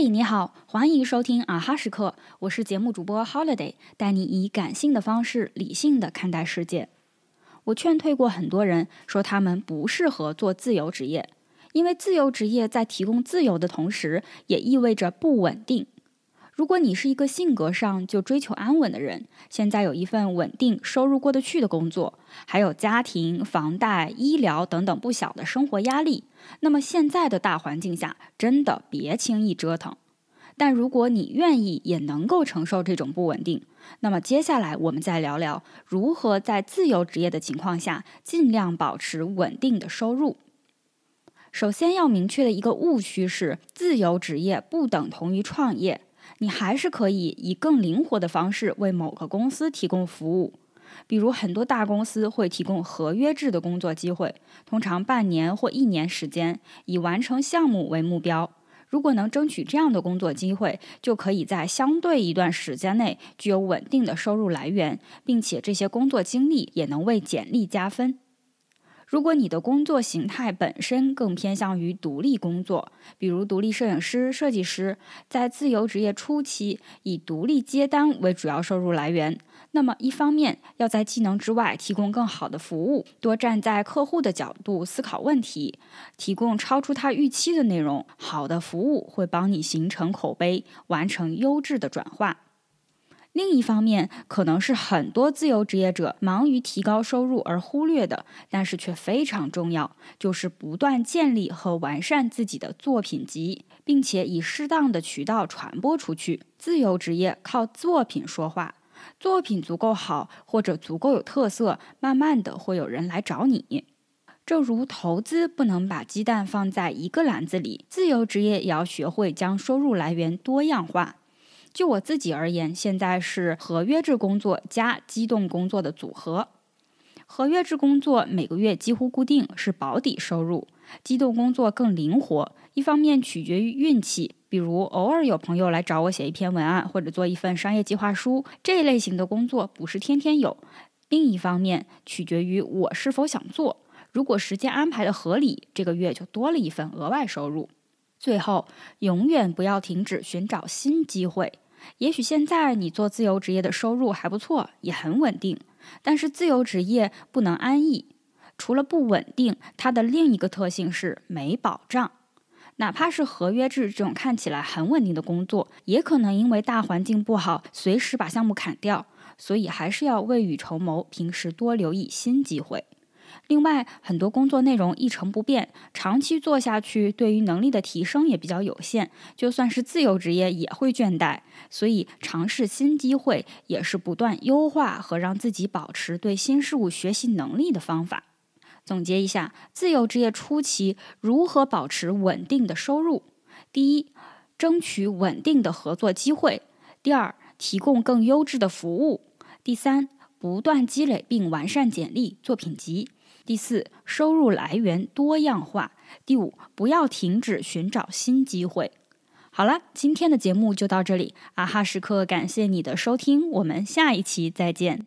嘿，你好，欢迎收听啊哈时刻，我是节目主播 Holiday，带你以感性的方式理性的看待世界。我劝退过很多人，说他们不适合做自由职业，因为自由职业在提供自由的同时，也意味着不稳定。如果你是一个性格上就追求安稳的人，现在有一份稳定、收入过得去的工作，还有家庭、房贷、医疗等等不小的生活压力，那么现在的大环境下，真的别轻易折腾。但如果你愿意也能够承受这种不稳定，那么接下来我们再聊聊如何在自由职业的情况下尽量保持稳定的收入。首先要明确的一个误区是，自由职业不等同于创业。你还是可以以更灵活的方式为某个公司提供服务，比如很多大公司会提供合约制的工作机会，通常半年或一年时间，以完成项目为目标。如果能争取这样的工作机会，就可以在相对一段时间内具有稳定的收入来源，并且这些工作经历也能为简历加分。如果你的工作形态本身更偏向于独立工作，比如独立摄影师、设计师，在自由职业初期以独立接单为主要收入来源，那么一方面要在技能之外提供更好的服务，多站在客户的角度思考问题，提供超出他预期的内容，好的服务会帮你形成口碑，完成优质的转化。另一方面，可能是很多自由职业者忙于提高收入而忽略的，但是却非常重要，就是不断建立和完善自己的作品集，并且以适当的渠道传播出去。自由职业靠作品说话，作品足够好或者足够有特色，慢慢的会有人来找你。正如投资不能把鸡蛋放在一个篮子里，自由职业也要学会将收入来源多样化。就我自己而言，现在是合约制工作加机动工作的组合。合约制工作每个月几乎固定，是保底收入；机动工作更灵活，一方面取决于运气，比如偶尔有朋友来找我写一篇文案或者做一份商业计划书，这一类型的工作不是天天有；另一方面取决于我是否想做，如果时间安排的合理，这个月就多了一份额外收入。最后，永远不要停止寻找新机会。也许现在你做自由职业的收入还不错，也很稳定，但是自由职业不能安逸。除了不稳定，它的另一个特性是没保障。哪怕是合约制这种看起来很稳定的工作，也可能因为大环境不好，随时把项目砍掉。所以还是要未雨绸缪，平时多留意新机会。另外，很多工作内容一成不变，长期做下去，对于能力的提升也比较有限。就算是自由职业，也会倦怠。所以，尝试新机会也是不断优化和让自己保持对新事物学习能力的方法。总结一下，自由职业初期如何保持稳定的收入：第一，争取稳定的合作机会；第二，提供更优质的服务；第三，不断积累并完善简历作品集。第四，收入来源多样化。第五，不要停止寻找新机会。好了，今天的节目就到这里。啊哈时刻，感谢你的收听，我们下一期再见。